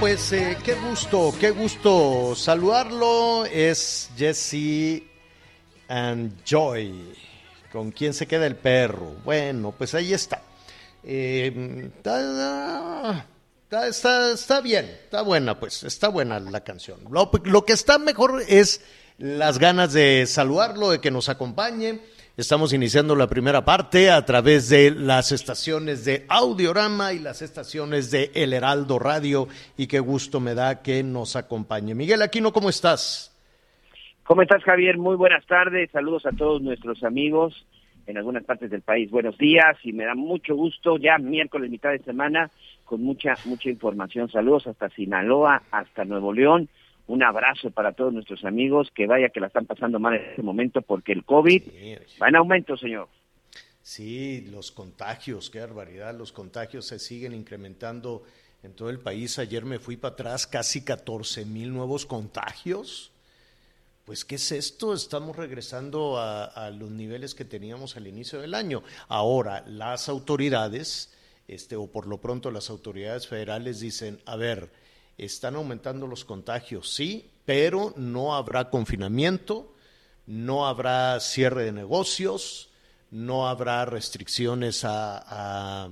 pues eh, qué gusto, qué gusto saludarlo. Es Jesse and Joy. ¿Con quién se queda el perro? Bueno, pues ahí está. Eh, está, está, bien, está buena, pues, está buena la canción. Lo, lo que está mejor es las ganas de saludarlo, de que nos acompañe. Estamos iniciando la primera parte a través de las estaciones de Audiorama y las estaciones de El Heraldo Radio y qué gusto me da que nos acompañe. Miguel Aquino, ¿cómo estás? ¿Cómo estás, Javier? Muy buenas tardes. Saludos a todos nuestros amigos en algunas partes del país. Buenos días y me da mucho gusto ya miércoles, mitad de semana, con mucha, mucha información. Saludos hasta Sinaloa, hasta Nuevo León. Un abrazo para todos nuestros amigos. Que vaya que la están pasando mal en este momento porque el COVID va en aumento, señor. Sí, los contagios, qué barbaridad, los contagios se siguen incrementando en todo el país. Ayer me fui para atrás, casi 14 mil nuevos contagios. Pues, ¿qué es esto? Estamos regresando a, a los niveles que teníamos al inicio del año. Ahora, las autoridades, este, o por lo pronto las autoridades federales dicen, a ver, están aumentando los contagios, sí, pero no habrá confinamiento, no habrá cierre de negocios, no habrá restricciones a,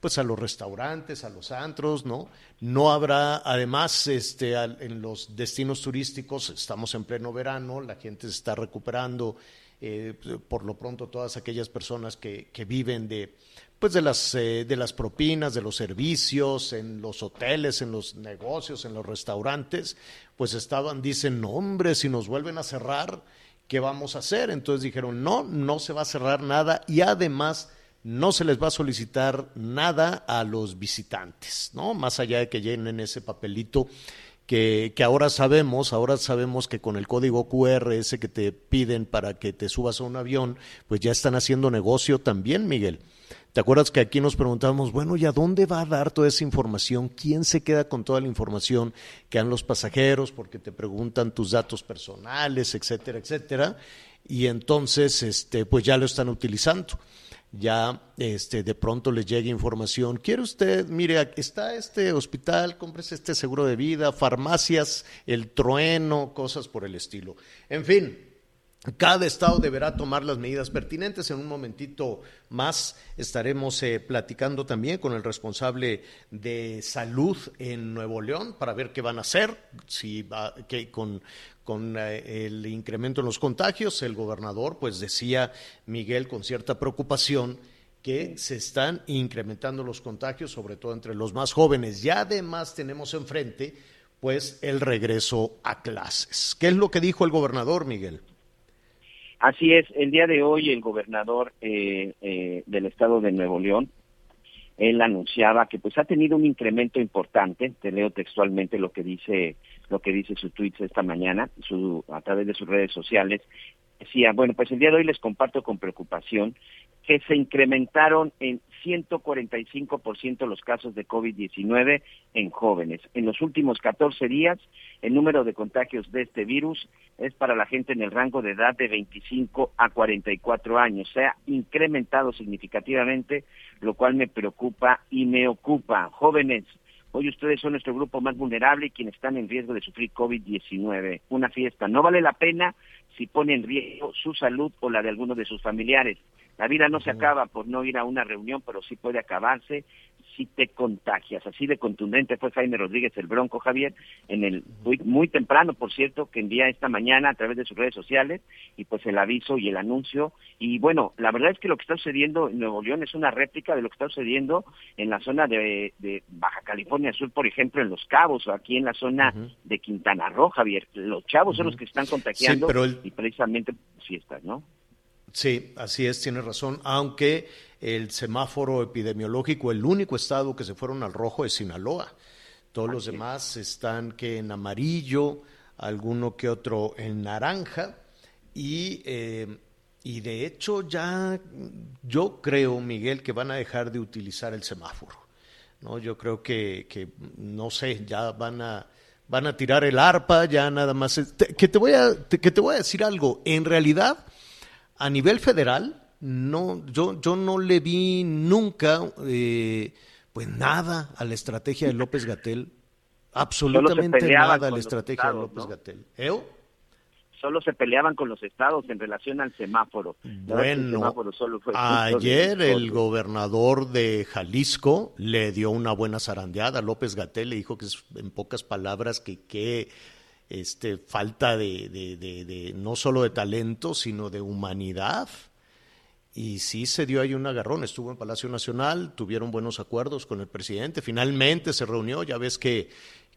pues a los restaurantes, a los antros, ¿no? No habrá, además, este, en los destinos turísticos, estamos en pleno verano, la gente se está recuperando, eh, por lo pronto todas aquellas personas que, que viven de, pues de las, eh, de las propinas, de los servicios, en los hoteles, en los negocios, en los restaurantes, pues estaban, dicen, no hombre, si nos vuelven a cerrar, ¿qué vamos a hacer? Entonces dijeron, no, no se va a cerrar nada y además no se les va a solicitar nada a los visitantes, ¿no? Más allá de que llenen ese papelito que, que ahora sabemos, ahora sabemos que con el código QR ese que te piden para que te subas a un avión, pues ya están haciendo negocio también, Miguel. ¿Te acuerdas que aquí nos preguntábamos, bueno, ¿y a dónde va a dar toda esa información? ¿Quién se queda con toda la información que dan los pasajeros? Porque te preguntan tus datos personales, etcétera, etcétera. Y entonces, este, pues ya lo están utilizando. Ya este, de pronto les llega información. ¿Quiere usted? Mire, está este hospital, cómprese este seguro de vida, farmacias, el trueno, cosas por el estilo. En fin, cada estado deberá tomar las medidas pertinentes. En un momentito más estaremos eh, platicando también con el responsable de salud en Nuevo León para ver qué van a hacer, si va, que con, con eh, el incremento en los contagios. El gobernador, pues decía Miguel con cierta preocupación que se están incrementando los contagios, sobre todo entre los más jóvenes. Y además tenemos enfrente, pues, el regreso a clases. ¿Qué es lo que dijo el gobernador, Miguel? Así es, el día de hoy el gobernador eh, eh, del estado de Nuevo León, él anunciaba que pues ha tenido un incremento importante, te leo textualmente lo que dice lo que dice su tweet esta mañana, su, a través de sus redes sociales, decía, bueno, pues el día de hoy les comparto con preocupación que se incrementaron en 145% los casos de COVID-19 en jóvenes. En los últimos 14 días, el número de contagios de este virus es para la gente en el rango de edad de 25 a 44 años. Se ha incrementado significativamente, lo cual me preocupa y me ocupa. Jóvenes, Hoy ustedes son nuestro grupo más vulnerable y quienes están en riesgo de sufrir COVID-19. Una fiesta no vale la pena si pone en riesgo su salud o la de alguno de sus familiares. La vida no se acaba por no ir a una reunión, pero sí puede acabarse si te contagias. Así de contundente fue Jaime Rodríguez el Bronco Javier en el muy, muy temprano, por cierto, que envía esta mañana a través de sus redes sociales y pues el aviso y el anuncio. Y bueno, la verdad es que lo que está sucediendo en Nuevo León es una réplica de lo que está sucediendo en la zona de, de Baja California Sur, por ejemplo, en Los Cabos o aquí en la zona de Quintana Roo, Javier. Los chavos son los que están contagiando pero el- y precisamente fiestas, ¿no? Sí, así es, tiene razón, aunque el semáforo epidemiológico, el único estado que se fueron al rojo es Sinaloa. Todos los demás están que en amarillo, alguno que otro en naranja y, eh, y de hecho ya yo creo, Miguel, que van a dejar de utilizar el semáforo. ¿no? Yo creo que, que, no sé, ya van a, van a tirar el arpa, ya nada más. te- que, te voy a, te- que te voy a decir algo, en realidad a nivel federal, no, yo, yo no le vi nunca, eh, pues nada a la estrategia de López Gatel, absolutamente nada a la estrategia de López ¿no? Gatel. ¿Eo? Solo se peleaban con los estados en relación al semáforo. El Bueno, semáforo solo fue punto de ayer el gobernador de Jalisco le dio una buena zarandeada a López Gatel, le dijo que es, en pocas palabras que qué este, falta de, no solo de talento, sino de humanidad. Y sí se dio ahí un agarrón, estuvo en Palacio Nacional, tuvieron buenos acuerdos con el presidente, finalmente se reunió, ya ves que,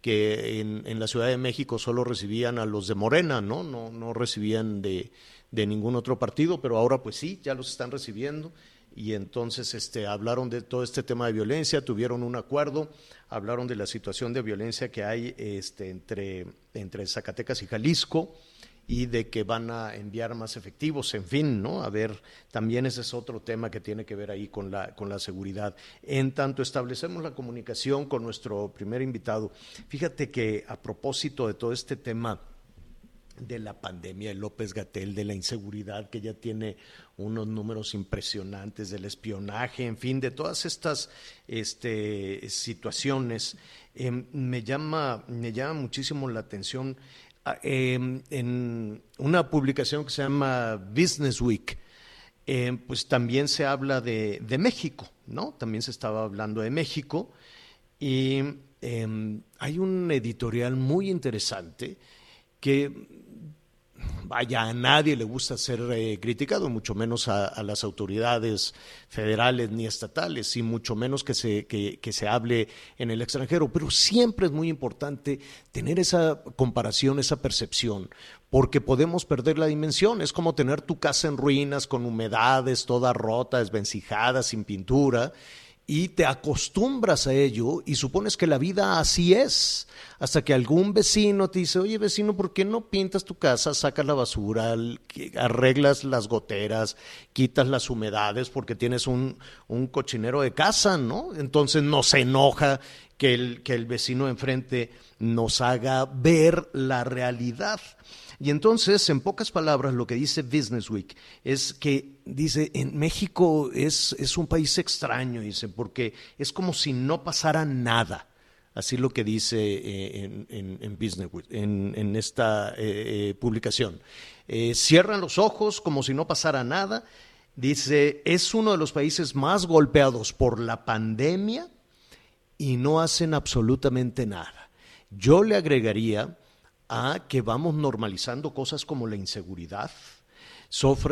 en la Ciudad de México solo recibían a los de Morena, ¿no? No, no recibían de, de ningún otro partido, pero ahora pues sí, ya los están recibiendo. Y entonces este, hablaron de todo este tema de violencia, tuvieron un acuerdo, hablaron de la situación de violencia que hay este, entre, entre Zacatecas y Jalisco y de que van a enviar más efectivos, en fin, ¿no? A ver, también ese es otro tema que tiene que ver ahí con la, con la seguridad. En tanto establecemos la comunicación con nuestro primer invitado, fíjate que a propósito de todo este tema de la pandemia de López Gatel, de la inseguridad que ya tiene unos números impresionantes, del espionaje, en fin, de todas estas este, situaciones, eh, me, llama, me llama muchísimo la atención ah, eh, en una publicación que se llama Business Week. eh, pues también se habla de, de México, ¿no? También se estaba hablando de México y hay un editorial muy interesante que vaya, a nadie le gusta ser eh, criticado, mucho menos a, a, las autoridades federales ni estatales, y mucho menos que se, que, que, se hable en el extranjero. Pero siempre es muy importante tener esa comparación, esa percepción, porque podemos perder la dimensión. Es como tener tu casa en ruinas, con humedades, toda rota, desvencijada, sin pintura y te acostumbras a ello y supones que la vida así es, hasta que algún vecino te dice, oye vecino, ¿por qué no pintas tu casa, sacas la basura, arreglas las goteras, quitas las humedades porque tienes un, un cochinero de casa, ¿no? Entonces no se enoja que el, que el vecino enfrente nos haga ver la realidad. Y entonces, en pocas palabras, lo que dice Business Week es que dice, en México es, es un país extraño, dice, porque es como si no pasara nada. Así lo que dice eh, en, en, en, Business Week, en, en esta eh, publicación. Eh, cierran los ojos como si no pasara nada. Dice, es uno de los países más golpeados por la pandemia y no hacen absolutamente nada. Yo le agregaría a que vamos normalizando cosas como la inseguridad,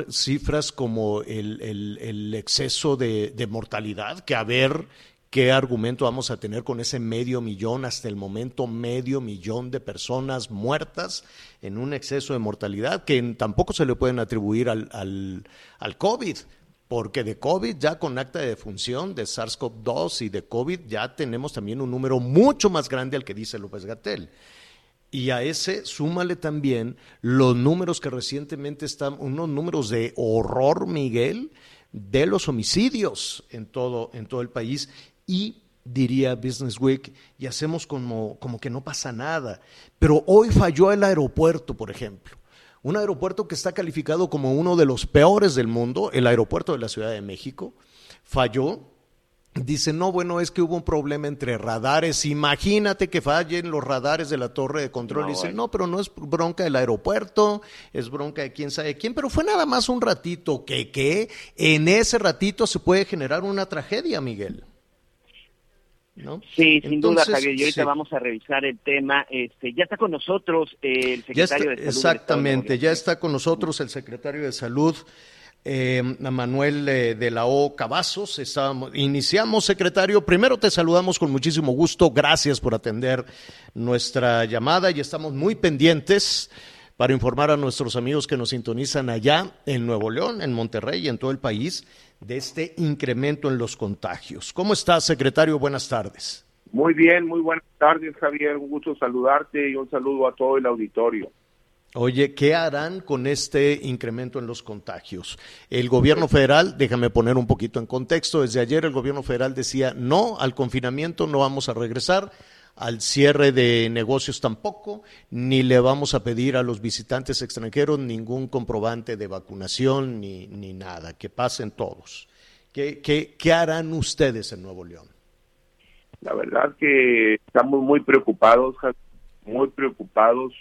cifras como el, el, exceso de, de, mortalidad, que a ver qué argumento vamos a tener con ese medio millón, hasta el momento medio millón de personas muertas en un exceso de mortalidad que tampoco se le pueden atribuir al, al, al COVID. Porque de COVID ya con acta de defunción de SARS-CoV-2 y de COVID ya tenemos también un número mucho más grande al que dice López Gatel. Y a ese súmale también los números que recientemente están, unos números de horror, Miguel, de los homicidios en todo, en todo el país y diría Business Week, y hacemos como, como que no pasa nada. Pero hoy falló el aeropuerto, por ejemplo. Un aeropuerto que está calificado como uno de los peores del mundo, el aeropuerto de la Ciudad de México, falló. Dice, no, bueno, es que hubo un problema entre radares. Imagínate que fallen los radares de la torre de control. No, Dice, no, pero no es bronca del aeropuerto, es bronca de quién sabe quién, pero fue nada más un ratito. que qué? En ese ratito se puede generar una tragedia, Miguel. ¿No? Sí, sin duda, Javier. Y ahorita sí. vamos a revisar el tema. Este, ya está con nosotros eh, el está- secretario de Salud. exactamente, ya está con nosotros el secretario de Salud, eh, Manuel eh, de la O Cavazos. Estábamos- iniciamos, secretario. Primero te saludamos con muchísimo gusto. Gracias por atender nuestra llamada y estamos muy pendientes para informar a nuestros amigos que nos sintonizan allá en Nuevo León, en Monterrey y en todo el país de este incremento en los contagios. ¿Cómo estás, secretario? Buenas tardes. Muy bien, muy buenas tardes, Javier. Un gusto saludarte y un saludo a todo el auditorio. Oye, ¿qué harán con este incremento en los contagios? El gobierno federal, déjame poner un poquito en contexto, desde ayer el gobierno federal decía no al confinamiento, no vamos a regresar, al cierre de negocios tampoco, ni le vamos a pedir a los visitantes extranjeros ningún comprobante de vacunación ni, ni nada, que pasen todos. ¿Qué, qué, qué harán ustedes en Nuevo León? La verdad que estamos muy preocupados, muy preocupados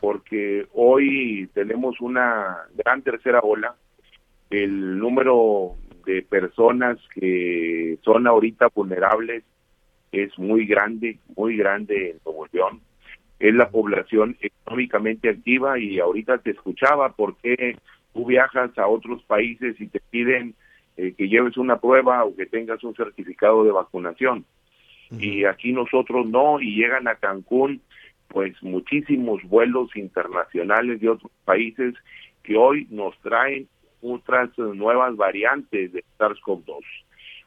porque hoy tenemos una gran tercera ola. El número de personas que son ahorita vulnerables es muy grande, muy grande en Nuevo León. Es la población económicamente activa y ahorita te escuchaba porque tú viajas a otros países y te piden eh, que lleves una prueba o que tengas un certificado de vacunación. Y aquí nosotros no, y llegan a Cancún pues muchísimos vuelos internacionales de otros países que hoy nos traen otras nuevas variantes de SARS-CoV-2.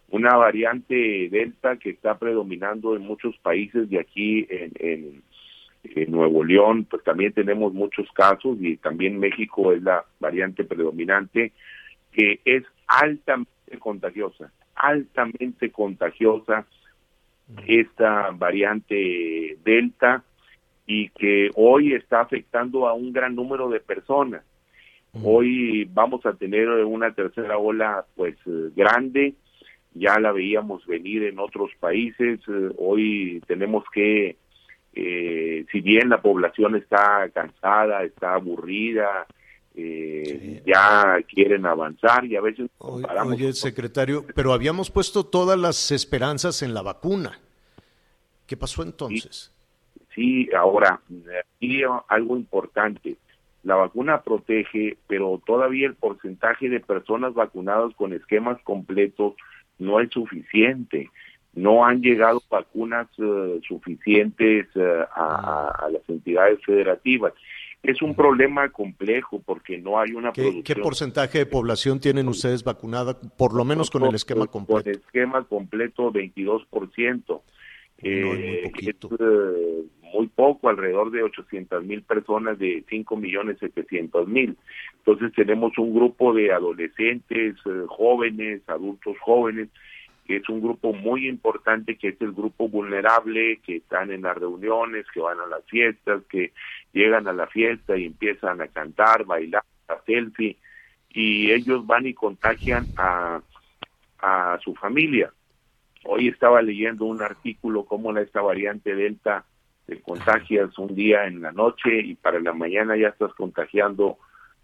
Una variante Delta que está predominando en muchos países de aquí en- en Nuevo León, pues también tenemos muchos casos y también México es la variante predominante que es altamente contagiosa, altamente contagiosa esta variante Delta y que hoy está afectando a un gran número de personas. Hoy vamos a tener una tercera ola pues eh, grande, ya la veíamos venir en otros países, eh, hoy tenemos que, eh, si bien la población está cansada, está aburrida, eh, ya quieren avanzar y a veces Oye, oye, secretario, pero habíamos puesto todas las esperanzas en la vacuna. ¿Qué pasó entonces? Sí, ahora, aquí algo importante. La vacuna protege, pero todavía el porcentaje de personas vacunadas con esquemas completos no es suficiente. No han llegado vacunas eh, suficientes eh, a, las entidades federativas. Es un problema complejo porque no hay una ¿Qué, producción. qué porcentaje de población tienen ustedes vacunada, por lo menos con el esquema Con completo? el esquema completo, 22%. No, es muy Eh, poquito. es, eh, muy poco, alrededor de 800 mil personas de 5 millones 700 mil. Entonces tenemos un grupo de adolescentes, eh, jóvenes, adultos jóvenes, que es un grupo muy importante, que es el grupo vulnerable, que están en las reuniones, que van a las fiestas, que llegan a la fiesta y empiezan a cantar, bailar, a selfie, y ellos van y contagian a, a su familia. Hoy estaba leyendo un artículo cómo la, esta variante Delta te contagias un día en la noche y para la mañana ya estás contagiando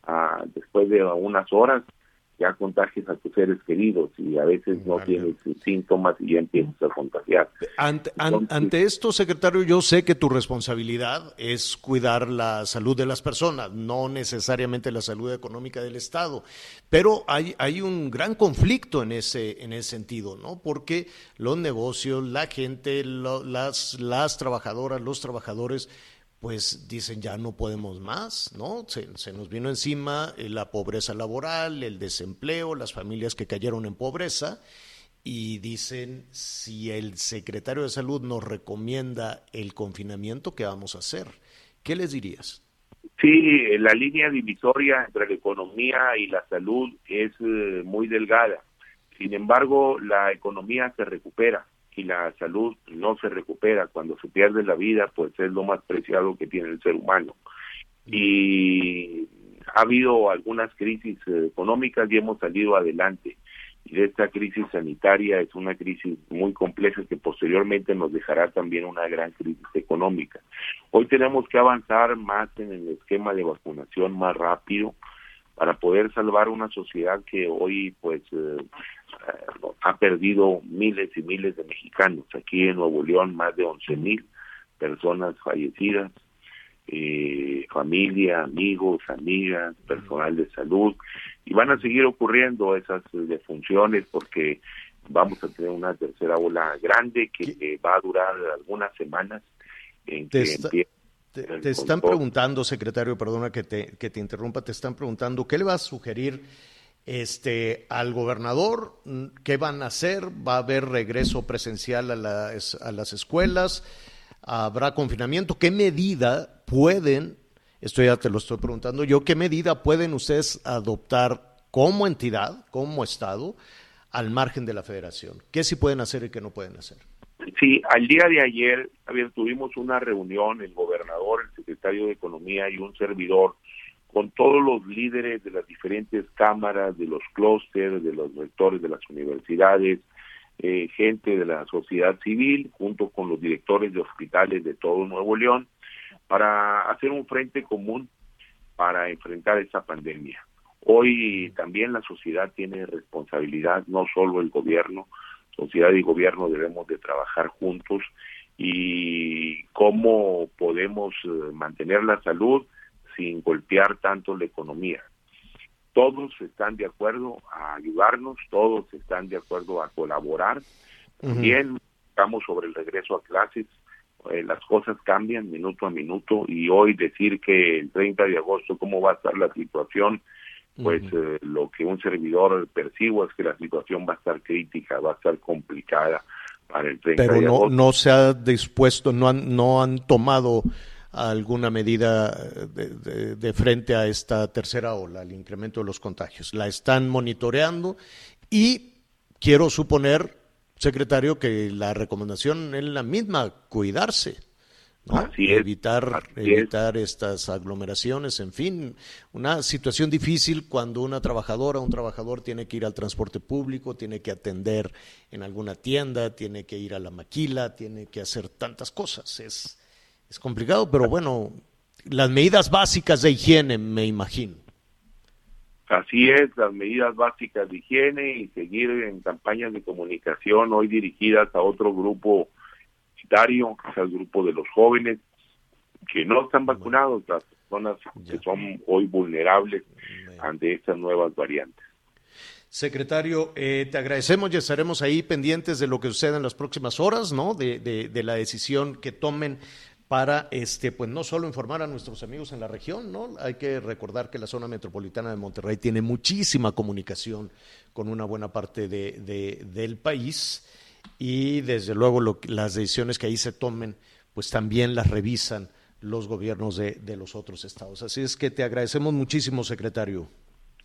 ah, después de unas horas, ya contagias a tus seres queridos y a veces no tienes síntomas y ya empiezas a contagiar. Ante, an- Entonces- ante esto, secretario, yo sé que tu responsabilidad es cuidar la salud de las personas, no necesariamente la salud económica del Estado, pero hay, hay un gran conflicto en ese, en ese sentido, ¿no? Porque los negocios, la gente, lo- las, las trabajadoras, los trabajadores, pues dicen ya no podemos más, ¿no? Se, nos vino encima eh, la pobreza laboral, el desempleo, las familias que cayeron en pobreza y dicen si el secretario de salud nos recomienda el confinamiento, ¿qué vamos a hacer? ¿Qué les dirías? Sí, la línea divisoria entre la economía y la salud es eh, muy delgada. Sin embargo, la economía se recupera y la salud no se recupera. Cuando se pierde la vida, pues es lo más preciado que tiene el ser humano. Y ha habido algunas crisis eh, económicas y hemos salido adelante. Y de esta crisis sanitaria es una crisis muy compleja que posteriormente nos dejará también una gran crisis económica. Hoy tenemos que avanzar más en el esquema de vacunación más rápido para poder salvar una sociedad que hoy pues eh, eh, ha perdido miles y miles de mexicanos. Aquí en Nuevo León más de 11 mil personas fallecidas, eh, familia, amigos, amigas, personal de salud, y van a seguir ocurriendo esas defunciones porque vamos a tener una tercera ola grande que eh, va a durar algunas semanas. En que empiece Te, están preguntando, secretario, perdona que te, que te interrumpa, te están preguntando, ¿qué le va a sugerir este, al gobernador? ¿Qué van a hacer? ¿Va a haber regreso presencial a las, a las escuelas? ¿Habrá confinamiento? ¿Qué medida pueden, esto ya te lo estoy preguntando yo, qué medida pueden ustedes adoptar como entidad, como Estado, al margen de la federación? ¿Qué sí pueden hacer y qué no pueden hacer? Sí, al día de ayer, tuvimos una reunión, el gobernador, el secretario de Economía y un servidor, con todos los líderes de las diferentes cámaras, de los clústeres, de los rectores de las universidades, eh, gente de la sociedad civil, junto con los directores de hospitales de todo Nuevo León, para hacer un frente común para enfrentar esta pandemia. Hoy también la sociedad tiene responsabilidad, no solo el gobierno, sociedad y gobierno debemos de trabajar juntos y cómo podemos eh, mantener la salud sin golpear tanto la economía. Todos están de acuerdo a ayudarnos, todos están de acuerdo a colaborar. También estamos sobre el regreso a clases, eh, las cosas cambian minuto a minuto y hoy decir que el 30 de agosto cómo va a estar la situación, pues eh, lo que un servidor percibo es que la situación va a estar crítica, va a estar complicada para el 30 Pero no, no se ha dispuesto, no han, no han tomado alguna medida de, de- de frente a esta tercera ola, al incremento de los contagios. La están monitoreando y quiero suponer, secretario, que la recomendación es la misma, cuidarse. ¿No? Así es, evitar así es. evitar estas aglomeraciones, en fin, una situación difícil cuando una trabajadora, un trabajador tiene que ir al transporte público, tiene que atender en alguna tienda, tiene que ir a la maquila, tiene que hacer tantas cosas. Es, es complicado, pero bueno, las medidas básicas de higiene, me imagino. Así es, las medidas básicas de higiene y seguir en campañas de comunicación hoy dirigidas a otro grupo el grupo de los jóvenes que no están vacunados, las personas que son hoy vulnerables ante estas nuevas variantes. Secretario, eh, te agradecemos y estaremos ahí pendientes de lo que suceda en las próximas horas, ¿no? De, de- de la decisión que tomen para, este, pues no solo informar a nuestros amigos en la región, ¿no? Hay que recordar que la zona metropolitana de Monterrey tiene muchísima comunicación con una buena parte de, de- del país y desde luego lo las decisiones que ahí se tomen, pues también las revisan los gobiernos de, de los otros estados. Así es que te agradecemos muchísimo, secretario.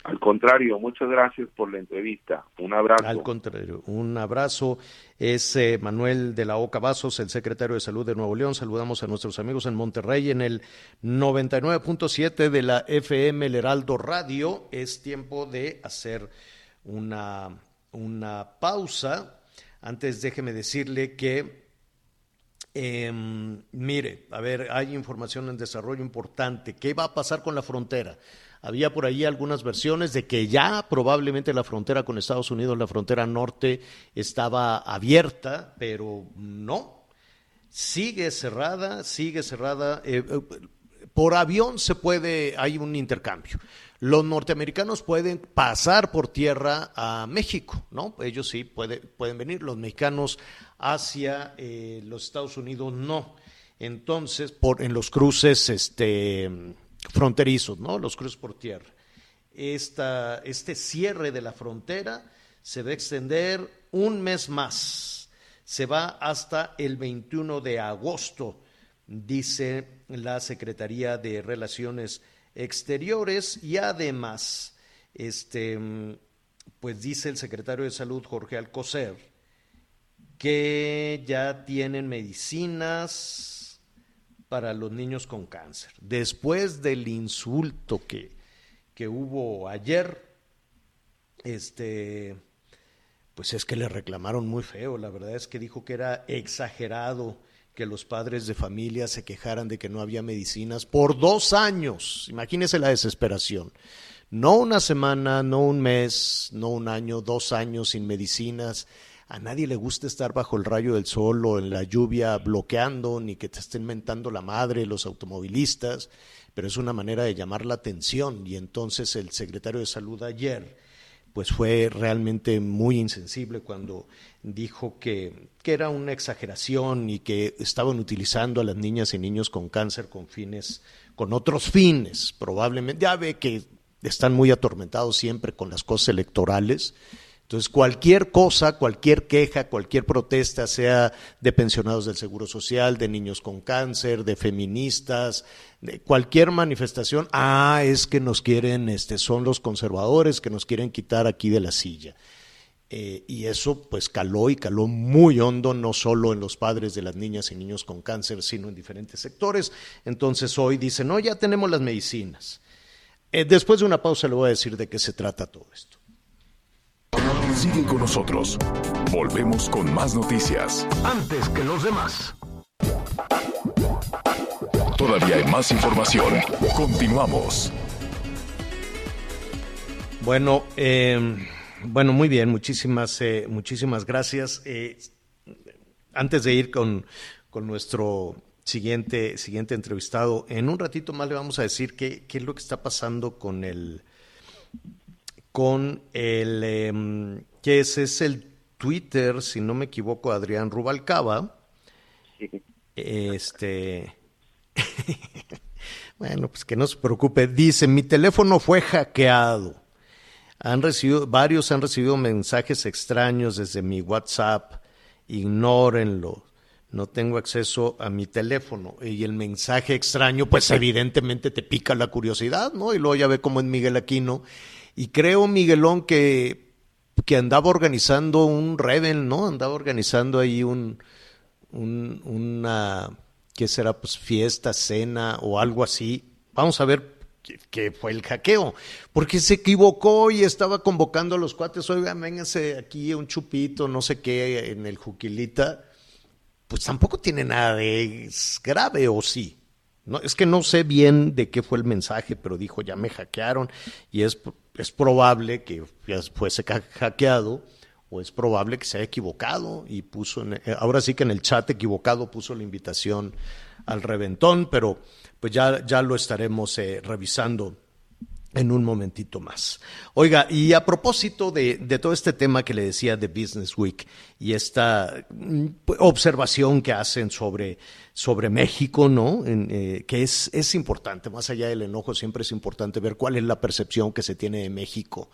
Al contrario, muchas gracias por la entrevista. Un abrazo. Al contrario, un abrazo. Es eh, Manuel de la Oca Vasos, el secretario de Salud de Nuevo León. Saludamos a nuestros amigos en Monterrey en el 99.7 de la FM El Heraldo Radio. Es tiempo de hacer una, una pausa. Antes déjeme decirle que Em, mire, a ver, hay información en desarrollo importante. ¿Qué va a pasar con la frontera? Había por ahí algunas versiones de que ya probablemente la frontera con Estados Unidos, la frontera norte, estaba abierta, pero no. Sigue cerrada, sigue cerrada. Eh, por avión se puede, hay un intercambio. Los norteamericanos pueden pasar por tierra a México, ¿no? Ellos sí puede- pueden venir, los mexicanos hacia eh, los Estados Unidos no. Entonces, por, en los cruces este, fronterizos, ¿no? Los cruces por tierra. Esta, este cierre de la frontera se va a extender un mes más. Se va hasta el 21 de agosto dice la Secretaría de Relaciones Exteriores y además, este, pues dice el secretario de Salud Jorge Alcocer que ya tienen medicinas para los niños con cáncer. Después del insulto que, que hubo ayer, este, pues es que le reclamaron muy feo. La verdad es que dijo que era exagerado que los padres de familia se quejaran de que no había medicinas por dos años. Imagínese la desesperación. No una semana, no un mes, no un año, dos años sin medicinas. A nadie le gusta estar bajo el rayo del sol o en la lluvia bloqueando, ni que te estén mentando la madre los automovilistas, pero es una manera de llamar la atención. Y entonces el secretario de Salud ayer pues fue realmente muy insensible cuando dijo que, que, era una exageración y que estaban utilizando a las niñas y niños con cáncer con fines, con otros fines, probablemente. Ya ve que están muy atormentados siempre con las cosas electorales. Entonces, cualquier cosa, cualquier queja, cualquier protesta, sea de pensionados del Seguro Social, de niños con cáncer, de feministas, de cualquier manifestación, ah, es que nos quieren, este, son los conservadores que nos quieren quitar aquí de la silla. Eh, y eso pues caló y caló muy hondo, no solo en los padres de las niñas y niños con cáncer, sino en diferentes sectores. Entonces hoy dicen, no, ya tenemos las medicinas. Eh, después de una pausa le voy a decir de qué se trata todo esto. Sigue con nosotros. Volvemos con más noticias. Antes que los demás. Todavía hay más información. Continuamos. Bueno, eh, bueno, muy bien, muchísimas, eh, muchísimas gracias. Eh, antes de ir con, con, nuestro siguiente, siguiente entrevistado, en un ratito más le vamos a decir qué, qué es lo que está pasando con el, con el, eh, que ese es el Twitter, si no me equivoco, Adrián Rubalcaba. Este, bueno, pues que no se preocupe. Dice, mi teléfono fue hackeado. Han recibido, varios han recibido mensajes extraños desde mi WhatsApp. Ignórenlo. No tengo acceso a mi teléfono. Y el mensaje extraño, pues evidentemente te pica la curiosidad, ¿no? Y luego ya ve cómo es Miguel Aquino. Y creo, Miguelón, que, que andaba organizando un Rebel, ¿no? Andaba organizando ahí un, un una que será pues fiesta, cena o algo así. Vamos a ver qué fue el hackeo, porque se equivocó y estaba convocando a los cuates, oigan, vénganse aquí un chupito, no sé qué, en el Juquilita, pues tampoco tiene nada de grave, ¿o sí? No, es que no sé bien de qué fue el mensaje, pero dijo, ya me hackearon y es, es probable que fuese hackeado o es probable que se haya equivocado y puso, en, ahora sí que en el chat equivocado puso la invitación al reventón, pero pues ya, ya lo estaremos eh, revisando en un momentito más. Oiga, y a propósito de, de, todo este tema que le decía de Business Week y esta observación que hacen sobre, sobre México, ¿no? En, eh, que es, es importante, más allá del enojo, siempre es importante ver cuál es la percepción que se tiene de México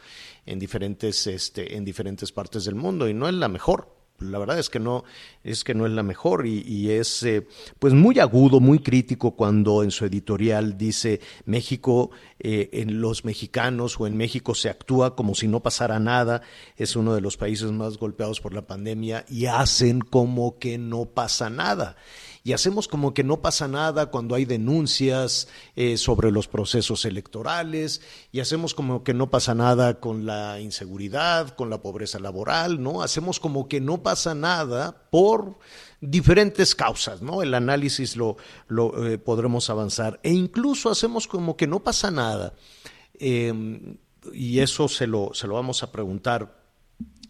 en diferentes, este, en diferentes partes del mundo, y no es la mejor, la verdad es que no es que no es la mejor y, es eh, pues muy agudo, muy crítico cuando en su editorial dice México eh, en los mexicanos o en México se actúa como si no pasara nada, es uno de los países más golpeados por la pandemia y hacen como que no pasa nada y hacemos como que no pasa nada cuando hay denuncias eh, sobre los procesos electorales y hacemos como que no pasa nada con la inseguridad, con la pobreza laboral, ¿no? Hacemos como que no pasa nada por diferentes causas, ¿no? El análisis lo, lo eh, podremos avanzar e incluso hacemos como que no pasa nada. Eh, y eso se lo, se lo vamos a preguntar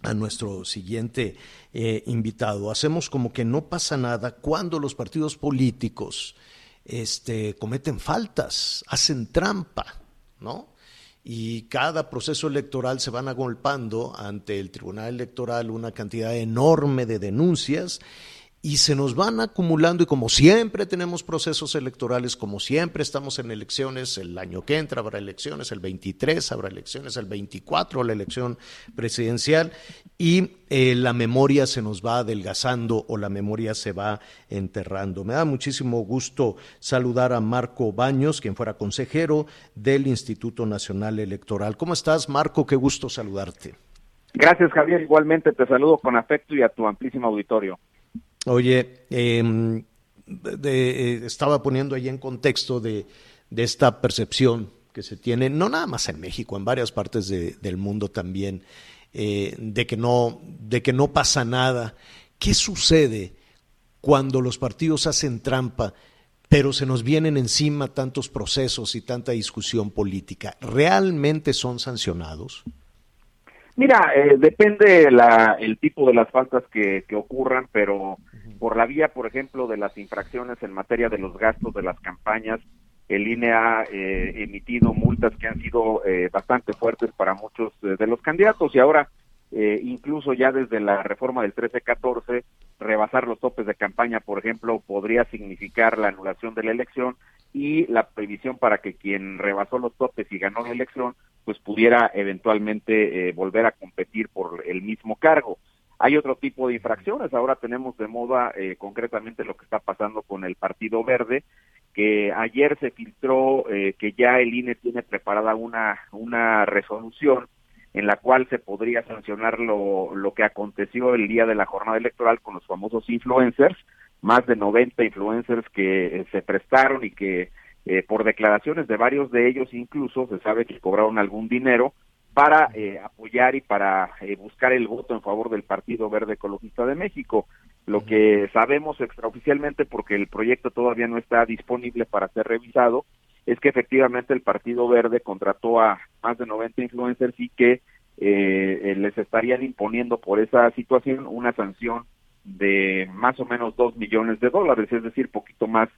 a nuestro siguiente eh, invitado. Hacemos como que no pasa nada cuando los partidos políticos este, cometen faltas, hacen trampa, ¿no? Y cada proceso electoral se van agolpando ante el Tribunal Electoral una cantidad enorme de denuncias y se nos van acumulando y como siempre tenemos procesos electorales, como siempre estamos en elecciones, el año que entra habrá elecciones, el 23 habrá elecciones, el 24 la elección presidencial y eh, la memoria se nos va adelgazando o la memoria se va enterrando. Me da muchísimo gusto saludar a Marco Baños, quien fuera consejero del Instituto Nacional Electoral. ¿Cómo estás, Marco? Qué gusto saludarte. Gracias, Javier. Igualmente te saludo con afecto y a tu amplísimo auditorio. Oye, eh, de, eh, estaba poniendo ahí en contexto de, esta percepción que se tiene, no nada más en México, en varias partes de, del mundo también, eh, de, que no, de que no pasa nada. ¿Qué sucede cuando los partidos hacen trampa, pero se nos vienen encima tantos procesos y tanta discusión política? ¿Realmente son sancionados? Mira, eh, depende la, el tipo de las faltas que ocurran, pero por la vía, por ejemplo, de las infracciones en materia de los gastos de las campañas, el INE ha eh, emitido multas que han sido eh, bastante fuertes para muchos eh, de los candidatos y ahora eh, incluso ya desde la reforma del 13-14, rebasar los topes de campaña, por ejemplo, podría significar la anulación de la elección y la prohibición para que quien rebasó los topes y ganó la elección, pues pudiera eventualmente eh, volver a competir por el mismo cargo. Hay otro tipo de infracciones. Ahora tenemos de moda eh, concretamente lo que está pasando con el Partido Verde, que ayer se filtró eh, que ya el INE tiene preparada una, una resolución en la cual se podría sancionar lo, lo que aconteció el día de la jornada electoral con los famosos influencers, más de 90 influencers que eh, se prestaron y que eh, por declaraciones de varios de ellos incluso se sabe que cobraron algún dinero para eh, apoyar y para eh, buscar el voto en favor del Partido Verde Ecologista de México. Lo que sabemos extraoficialmente, porque el proyecto todavía no está disponible para ser revisado, es que efectivamente el Partido Verde contrató a más de 90 influencers y que eh, les estarían imponiendo por esa situación una sanción de más o menos dos millones de dólares, es decir, poquito más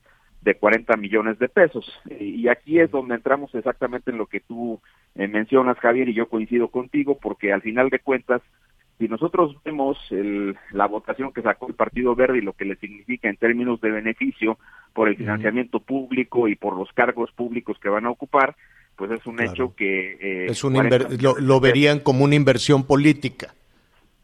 de 40 millones de pesos. Y aquí es donde entramos exactamente en lo que tú eh, mencionas, Javier, y yo coincido contigo, porque al final de cuentas, si nosotros vemos el, la votación que sacó el Partido Verde y lo que le significa en términos de beneficio por el financiamiento público y por los cargos públicos que van a ocupar, pues es un Claro. hecho que... eh, Es un 40 inver- lo, lo verían como una inversión política.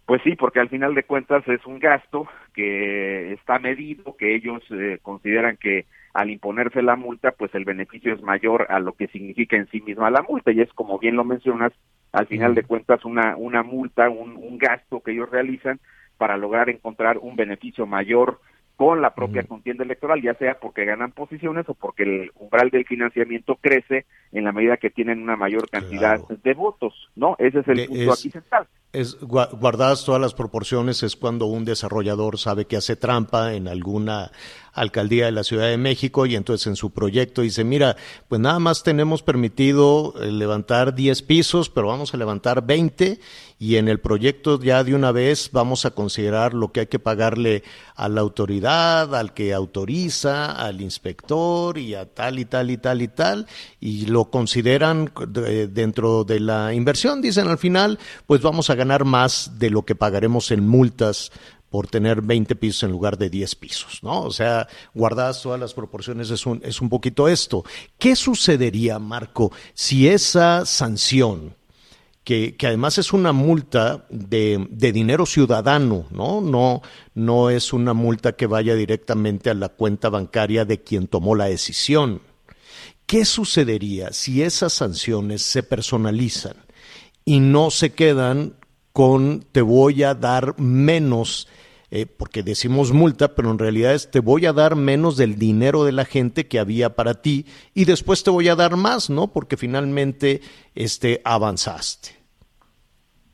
Pues sí, porque al final de cuentas es un gasto que está medido, que ellos eh, consideran que al imponerse la multa, pues el beneficio es mayor a lo que significa en sí misma la multa. Y es como bien lo mencionas, al final de cuentas una, una multa, un, un gasto que ellos realizan para lograr encontrar un beneficio mayor con la propia contienda electoral, ya sea porque ganan posiciones o porque el umbral del financiamiento crece en la medida que tienen una mayor cantidad Claro. de votos, ¿no? Ese es el punto es- aquí central. Es, gua- guardadas todas las proporciones es cuando un desarrollador sabe que hace trampa en alguna alcaldía de la Ciudad de México y entonces en su proyecto dice, mira, pues nada más tenemos permitido eh, levantar 10 pisos, pero vamos a levantar 20 y en el proyecto ya de una vez vamos a considerar lo que hay que pagarle a la autoridad, al que autoriza, al inspector y a tal y tal y tal y tal y lo consideran eh, dentro de la inversión, dicen al final, pues vamos a ganar más de lo que pagaremos en multas por tener 20 pisos en lugar de 10 pisos, ¿no? O sea, guardadas todas las proporciones es un, es un poquito esto. ¿Qué sucedería, Marco, si esa sanción, que, que además es una multa de, de dinero ciudadano, ¿no? ¿no? No es una multa que vaya directamente a la cuenta bancaria de quien tomó la decisión. ¿Qué sucedería si esas sanciones se personalizan y no se quedan con te voy a dar menos, eh, porque decimos multa, pero en realidad es te voy a dar menos del dinero de la gente que había para ti y después te voy a dar más, ¿no? Porque finalmente este, avanzaste.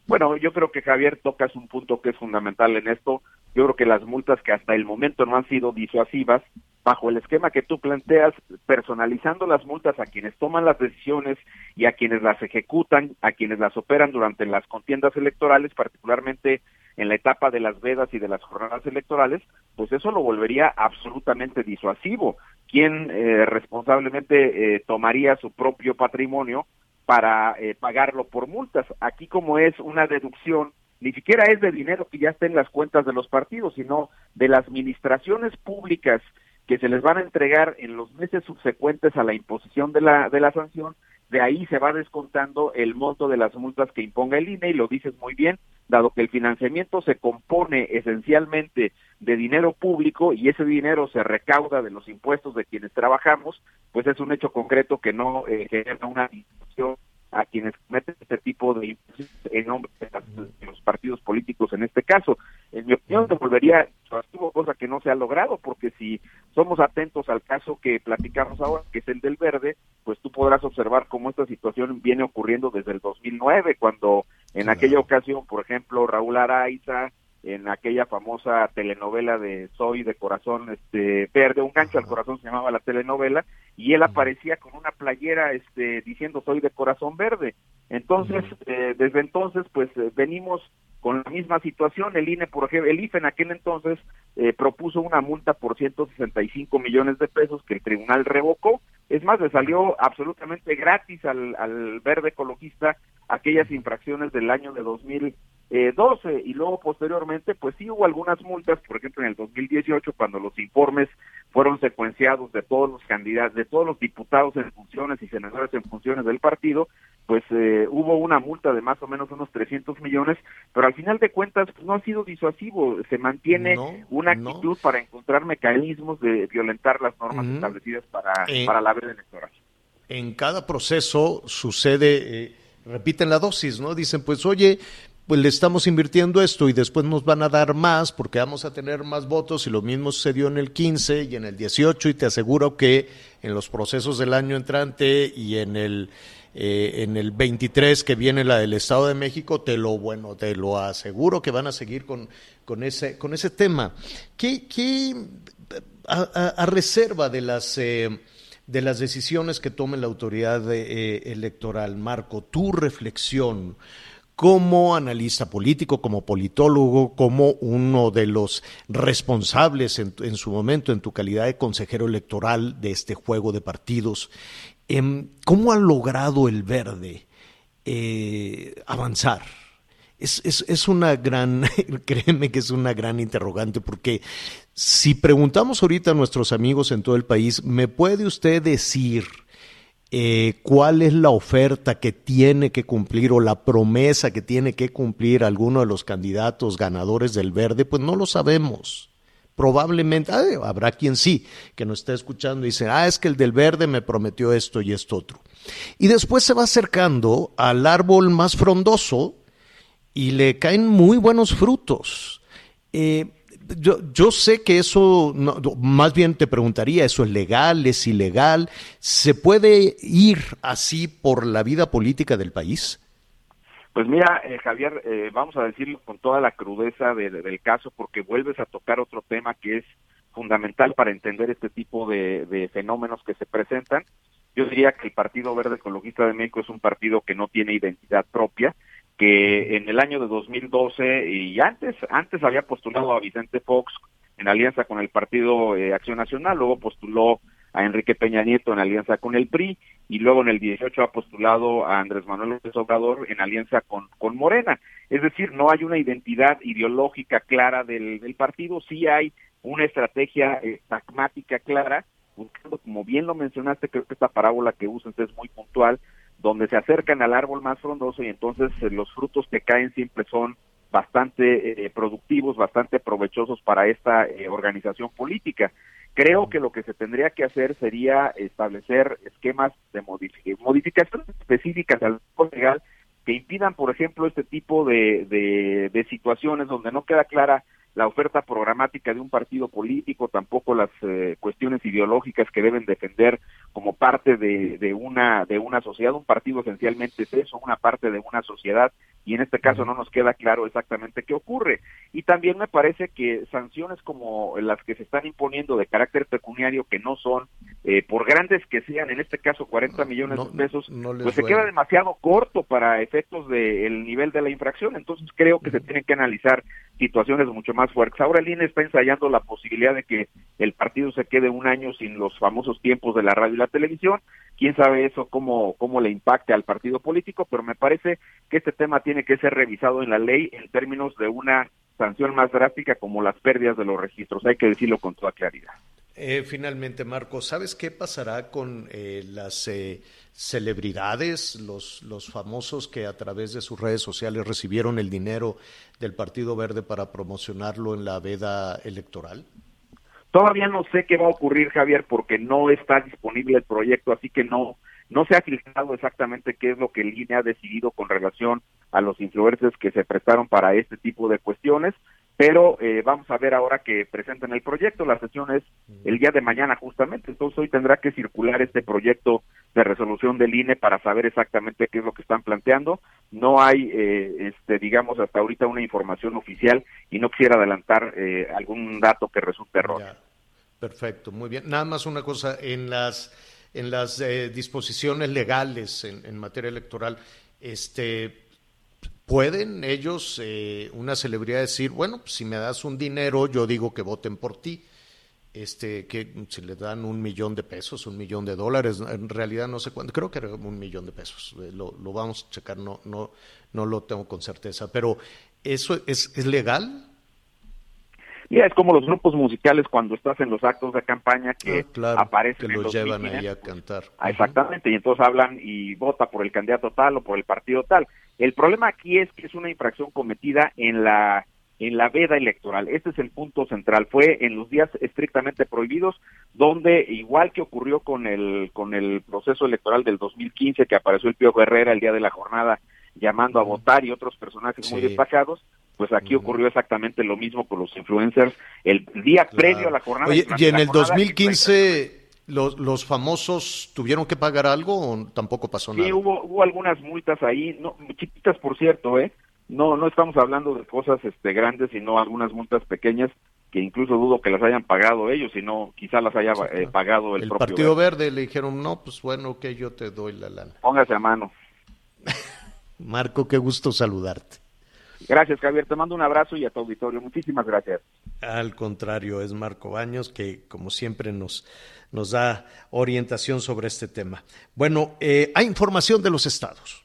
Bueno, yo creo que Javier tocas un punto que es fundamental en esto. Yo creo que las multas que hasta el momento no han sido disuasivas, bajo el esquema que tú planteas, personalizando las multas a quienes toman las decisiones y a quienes las ejecutan, a quienes las operan durante las contiendas electorales, particularmente en la etapa de las vedas y de las jornadas electorales, pues eso lo volvería absolutamente disuasivo. ¿Quién eh, responsablemente eh, tomaría su propio patrimonio para eh, pagarlo por multas. Aquí como es una deducción ni siquiera es de dinero que ya esté en las cuentas de los partidos, sino de las administraciones públicas que se les van a entregar en los meses subsecuentes a la imposición de la, de la sanción, de ahí se va descontando el monto de las multas que imponga el INE y lo dices muy bien, dado que el financiamiento se compone esencialmente de dinero público y ese dinero se recauda de los impuestos de quienes trabajamos, pues es un hecho concreto que no eh, genera una discusión a quienes cometen este tipo de en nombre de, los partidos políticos en este caso. En mi opinión, se volvería cosa que no se ha logrado, porque si somos atentos al caso que platicamos ahora, que es el del verde, pues tú podrás observar cómo esta situación viene ocurriendo desde el 2009, cuando en aquella ocasión, por ejemplo, Raúl Araiza, en aquella famosa telenovela de Soy de Corazón este Verde, un gancho al corazón se llamaba la telenovela, y él aparecía con una playera este diciendo Soy de Corazón Verde. Entonces, eh, desde entonces, pues eh, venimos con la misma situación. El INE, por ejemplo, el IFE en aquel entonces eh, propuso una multa por 165 millones de pesos que el tribunal revocó. Es más, le salió absolutamente gratis al, al verde ecologista aquellas infracciones del año de 2012 y luego posteriormente pues sí hubo algunas multas, por ejemplo en el 2018 cuando los informes fueron secuenciados de todos los candidatos, de todos los diputados en funciones y senadores en funciones del partido, pues eh, hubo una multa de más o menos unos 300 millones, pero al final de cuentas pues, no ha sido disuasivo, se mantiene No, una no. actitud para encontrar mecanismos de violentar las normas establecidas para, Eh, para la veda electoral. en cada proceso sucede, eh, repiten la dosis, ¿no? Dicen, pues oye, pues le estamos invirtiendo esto y después nos van a dar más porque vamos a tener más votos y lo mismo sucedió en el 15 y en el 18 y te aseguro que en los procesos del año entrante y en el eh, en el 23 que viene la del Estado de México, te lo bueno, te lo aseguro que van a seguir con, con ese con ese tema. ¿Qué, qué a, reserva de las eh, de las decisiones que tome la autoridad eh, electoral, Marco, tu reflexión como analista político, como politólogo, como uno de los responsables en, su momento, en tu calidad de consejero electoral de este juego de partidos, em, ¿cómo ha logrado el verde eh, avanzar? Es, es, es una gran, créeme que es una gran interrogante, porque si preguntamos ahorita a nuestros amigos en todo el país, ¿me puede usted decir eh, cuál es la oferta que tiene que cumplir o la promesa que tiene que cumplir alguno de los candidatos ganadores del verde? Pues no lo sabemos. Probablemente, ah, habrá quien sí, que nos esté escuchando y dice, ah, es que el del verde me prometió esto y esto otro. Y después se va acercando al árbol más frondoso, y le caen muy buenos frutos. Eh, yo, yo, sé que eso, no, más bien te preguntaría, ¿eso es legal, es ilegal? ¿Se puede ir así por la vida política del país? Pues mira, eh, Javier, eh, vamos a decirlo con toda la crudeza de, de, del caso, porque vuelves a tocar otro tema que es fundamental para entender este tipo de, de fenómenos que se presentan. Yo diría que el Partido Verde Ecologista de México es un partido que no tiene identidad propia, que en el año de 2012 y antes antes había postulado a Vicente Fox en alianza con el Partido eh, Acción Nacional, luego postuló a Enrique Peña Nieto en alianza con el PRI y luego en el 18 ha postulado a Andrés Manuel López Obrador en alianza con, con Morena. Es decir, no hay una identidad ideológica clara del, del partido, sí hay una estrategia eh, pragmática clara, buscando, como bien lo mencionaste, creo que esta parábola que usas es muy puntual, donde se acercan al árbol más frondoso y entonces eh, los frutos que caen siempre son bastante eh, productivos, bastante provechosos para esta eh, organización política. Creo que lo que se tendría que hacer sería establecer esquemas de modific modificaciones específicas al código legal que impidan, por ejemplo, este tipo de, de situaciones donde no queda clara la oferta programática de un partido político, tampoco las eh, cuestiones ideológicas que deben defender como parte de, de, una de una sociedad. Un partido esencialmente es eso, una parte de una sociedad, y en este caso no nos queda claro exactamente qué ocurre. Y también me parece que sanciones como las que se están imponiendo de carácter pecuniario, que no son eh, por grandes que sean, en este caso 40 millones no, de pesos, no pues se queda demasiado corto para efectos del nivel de la infracción. Entonces creo que se tienen que analizar situaciones mucho más fuertes. Ahora el INE está ensayando la posibilidad de que el partido se quede un año sin los famosos tiempos de la radio y la televisión. Quién sabe eso cómo, cómo le impacte al partido político, pero me parece que este tema tiene que ser revisado en la ley en términos de una sanción más drástica como las pérdidas de los registros. Hay que decirlo con toda claridad. Eh, finalmente, Marco, ¿sabes qué pasará con eh, las eh, celebridades, los, los famosos que a través de sus redes sociales recibieron el dinero del Partido Verde para promocionarlo en la veda electoral? Todavía no sé qué va a ocurrir, Javier, porque no está disponible el proyecto, así que no no se ha filtrado exactamente qué es lo que el INE ha decidido con relación a los influencers que se prestaron para este tipo de cuestiones, pero eh, vamos a ver ahora que presentan el proyecto, la sesión es el día de mañana justamente, entonces hoy tendrá que circular este proyecto de resolución del INE para saber exactamente qué es lo que están planteando. No hay, eh, este, digamos, hasta ahorita una información oficial y no quisiera adelantar eh, algún dato que resulte erróneo. Perfecto, muy bien. Nada más una cosa, en las, en las eh, disposiciones legales en, en materia electoral, este, ¿pueden ellos, eh, una celebridad, decir, bueno, pues, si me das un dinero, yo digo que voten por ti? Este, que si le dan un millón de pesos, un millón de dólares, en realidad no sé cuánto, creo que era un millón de pesos, eh, lo, lo vamos a checar, no, no, no lo tengo con certeza, pero ¿eso es, es legal? Mira, es como los grupos musicales cuando estás en los actos de campaña que Ah, claro, aparecen que en los llevan mítines. ahí a cantar. Ah, Exactamente, y entonces hablan y vota por el candidato tal o por el partido tal. El problema aquí es que es una infracción cometida en la en la veda electoral. Este es el punto central. Fue en los días estrictamente prohibidos, donde igual que ocurrió con el con el proceso electoral del 2015 que apareció el Pío Herrera el día de la jornada llamando a votar y otros personajes muy destacados, pues aquí ocurrió exactamente lo mismo con los influencers el día previo a la jornada. Oye, y en el jornada, 2015 los, los famosos tuvieron que pagar algo o tampoco pasó Sí, nada. hubo, hubo algunas multas ahí, no, chiquitas por cierto, ¿eh? No, no estamos hablando de cosas este, grandes, sino algunas multas pequeñas que incluso dudo que las hayan pagado ellos, sino quizá las haya eh, pagado el, el propio. Partido Verde. Verde le dijeron, no, pues bueno, que yo te doy la lana. Póngase a mano. Marco, qué gusto saludarte. Gracias, Javier. Te mando un abrazo y a tu auditorio. Muchísimas gracias. Al contrario, es Marco Baños que, como siempre, nos, nos da orientación sobre este tema. Bueno, eh, hay información de los estados.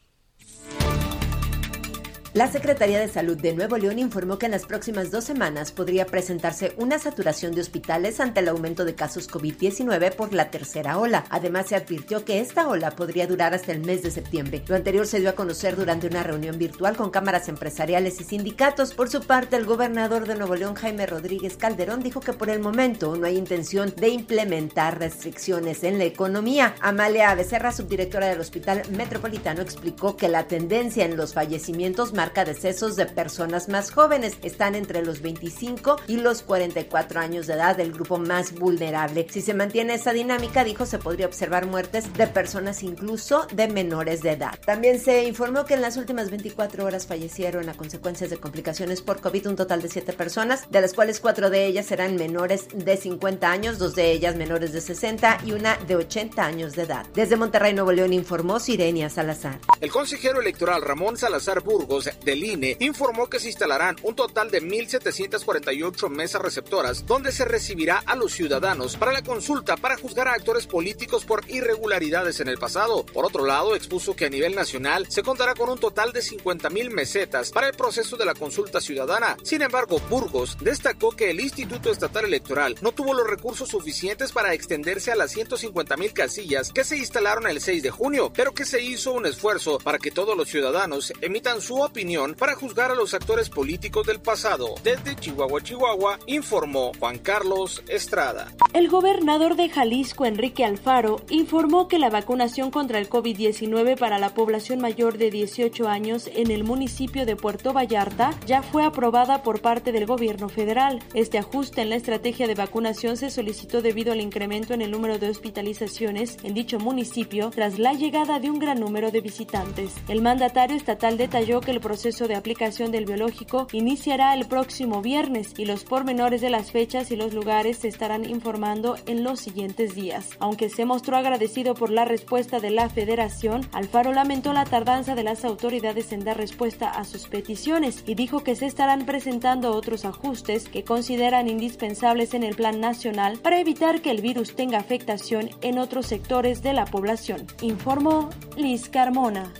La Secretaría de Salud de Nuevo León informó que en las próximas dos semanas podría presentarse una saturación de hospitales ante el aumento de casos COVID-19 por la tercera ola. Además, se advirtió que esta ola podría durar hasta el mes de septiembre. Lo anterior se dio a conocer durante una reunión virtual con cámaras empresariales y sindicatos. Por su parte, el gobernador de Nuevo León, Jaime Rodríguez Calderón, dijo que por el momento no hay intención de implementar restricciones en la economía. Amalia Becerra, subdirectora del Hospital Metropolitano, explicó que la tendencia en los fallecimientos marca decesos de personas más jóvenes. Están entre los 25 y los 44 años de edad, el grupo más vulnerable. Si se mantiene esa dinámica, dijo, se podría observar muertes de personas incluso de menores de edad. También se informó que en las últimas 24 horas fallecieron a consecuencias de complicaciones por COVID un total de 7 personas, de las cuales 4 de ellas eran menores de 50 años, dos de ellas menores de 60 y una de 80 años de edad. Desde Monterrey, Nuevo León, informó Sirenia Salazar. El consejero electoral Ramón Salazar Burgos del INE informó que se instalarán un total de 1.748 mesas receptoras donde se recibirá a los ciudadanos para la consulta para juzgar a actores políticos por irregularidades en el pasado. Por otro lado, expuso que a nivel nacional se contará con un total de 50.000 mesetas para el proceso de la consulta ciudadana. Sin embargo, Burgos destacó que el Instituto Estatal Electoral no tuvo los recursos suficientes para extenderse a las 150.000 casillas que se instalaron el 6 de junio, pero que se hizo un esfuerzo para que todos los ciudadanos emitan su opinión para juzgar a los actores políticos del pasado. Desde Chihuahua, Chihuahua, informó Juan Carlos Estrada. El gobernador de Jalisco, Enrique Alfaro, informó que la vacunación contra el COVID-19 para la población mayor de 18 años en el municipio de Puerto Vallarta ya fue aprobada por parte del gobierno federal. Este ajuste en la estrategia de vacunación se solicitó debido al incremento en el número de hospitalizaciones en dicho municipio tras la llegada de un gran número de visitantes. El mandatario estatal detalló que el proceso de aplicación del biológico iniciará el próximo viernes y los pormenores de las fechas y los lugares se estarán informando en los siguientes días. Aunque se mostró agradecido por la respuesta de la federación, Alfaro lamentó la tardanza de las autoridades en dar respuesta a sus peticiones y dijo que se estarán presentando otros ajustes que consideran indispensables en el plan nacional para evitar que el virus tenga afectación en otros sectores de la población. Informó Liz Carmona.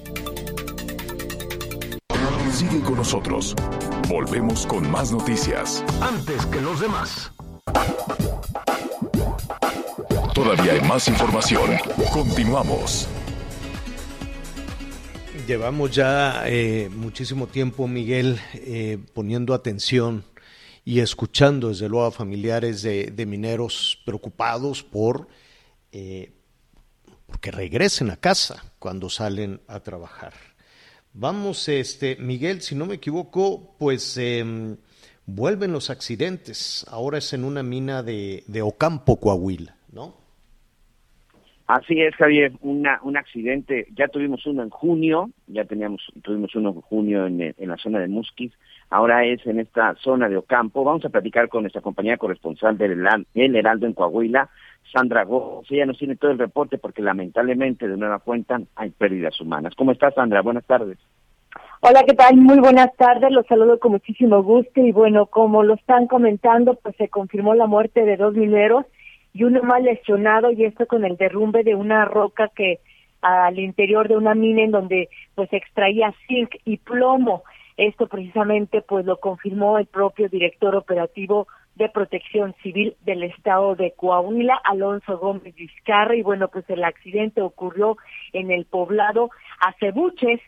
Sigue con nosotros. Volvemos con más noticias. Antes que los demás. Todavía hay más información. Continuamos. Llevamos ya eh, muchísimo tiempo, Miguel, eh, poniendo atención y escuchando desde luego a familiares de, de mineros preocupados por eh, porque regresen a casa cuando salen a trabajar. Vamos, este, Miguel, si no me equivoco, pues em, vuelven los accidentes. Ahora es en una mina de, de Ocampo, Coahuila, ¿no? Así es, Javier, una, un accidente, ya tuvimos uno en junio, ya teníamos, tuvimos uno en junio en, en la zona de Musquis, ahora es en esta zona de Ocampo. Vamos a platicar con nuestra compañía corresponsal del El Heraldo en Coahuila, Sandra Gómez. Ella nos tiene todo el reporte porque lamentablemente de nueva cuenta hay pérdidas humanas. ¿Cómo estás, Sandra? Buenas tardes. Hola, ¿qué tal? Muy buenas tardes, los saludo con muchísimo gusto y bueno, como lo están comentando, pues se confirmó la muerte de dos mineros y uno más lesionado y esto con el derrumbe de una roca que al interior de una mina en donde pues extraía zinc y plomo. Esto precisamente pues lo confirmó el propio director operativo de Protección Civil del Estado de Coahuila, Alonso Gómez Vizcarra, y bueno, pues el accidente ocurrió en el poblado Acebuches,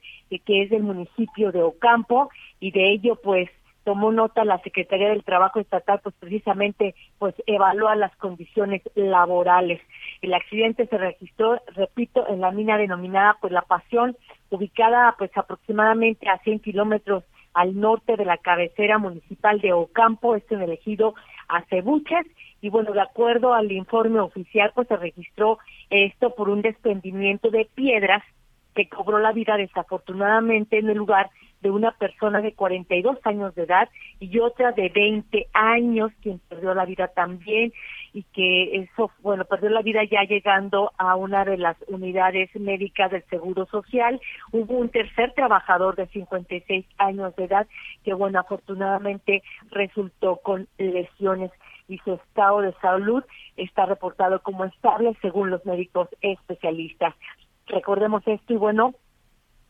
que es del municipio de Ocampo, y de ello pues tomó nota la Secretaría del Trabajo Estatal, pues precisamente pues evalúa las condiciones laborales. El accidente se registró, repito, en la mina denominada pues La Pasión, ubicada pues aproximadamente a 100 kilómetros al norte de la cabecera municipal de Ocampo, esto en el ejido Acebuches, y bueno, de acuerdo al informe oficial, pues se registró esto por un desprendimiento de piedras que cobró la vida desafortunadamente en el lugar de una persona de 42 años de edad y otra de 20 años quien perdió la vida también y que eso, bueno, perdió la vida ya llegando a una de las unidades médicas del Seguro Social. Hubo un tercer trabajador de 56 años de edad que, bueno, afortunadamente resultó con lesiones y su estado de salud está reportado como estable según los médicos especialistas. Recordemos esto y bueno,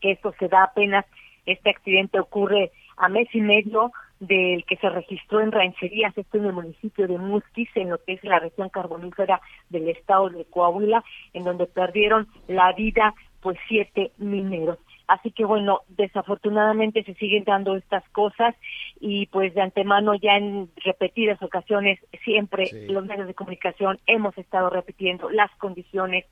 que esto se da apenas este accidente ocurre a mes y medio del que se registró en rancherías, esto en el municipio de Musquis, en lo que es la región carbonífera del estado de Coahuila, en donde perdieron la vida pues siete mineros. Así que bueno, desafortunadamente se siguen dando estas cosas y pues de antemano ya en repetidas ocasiones siempre Sí. los medios de comunicación hemos estado repitiendo las condiciones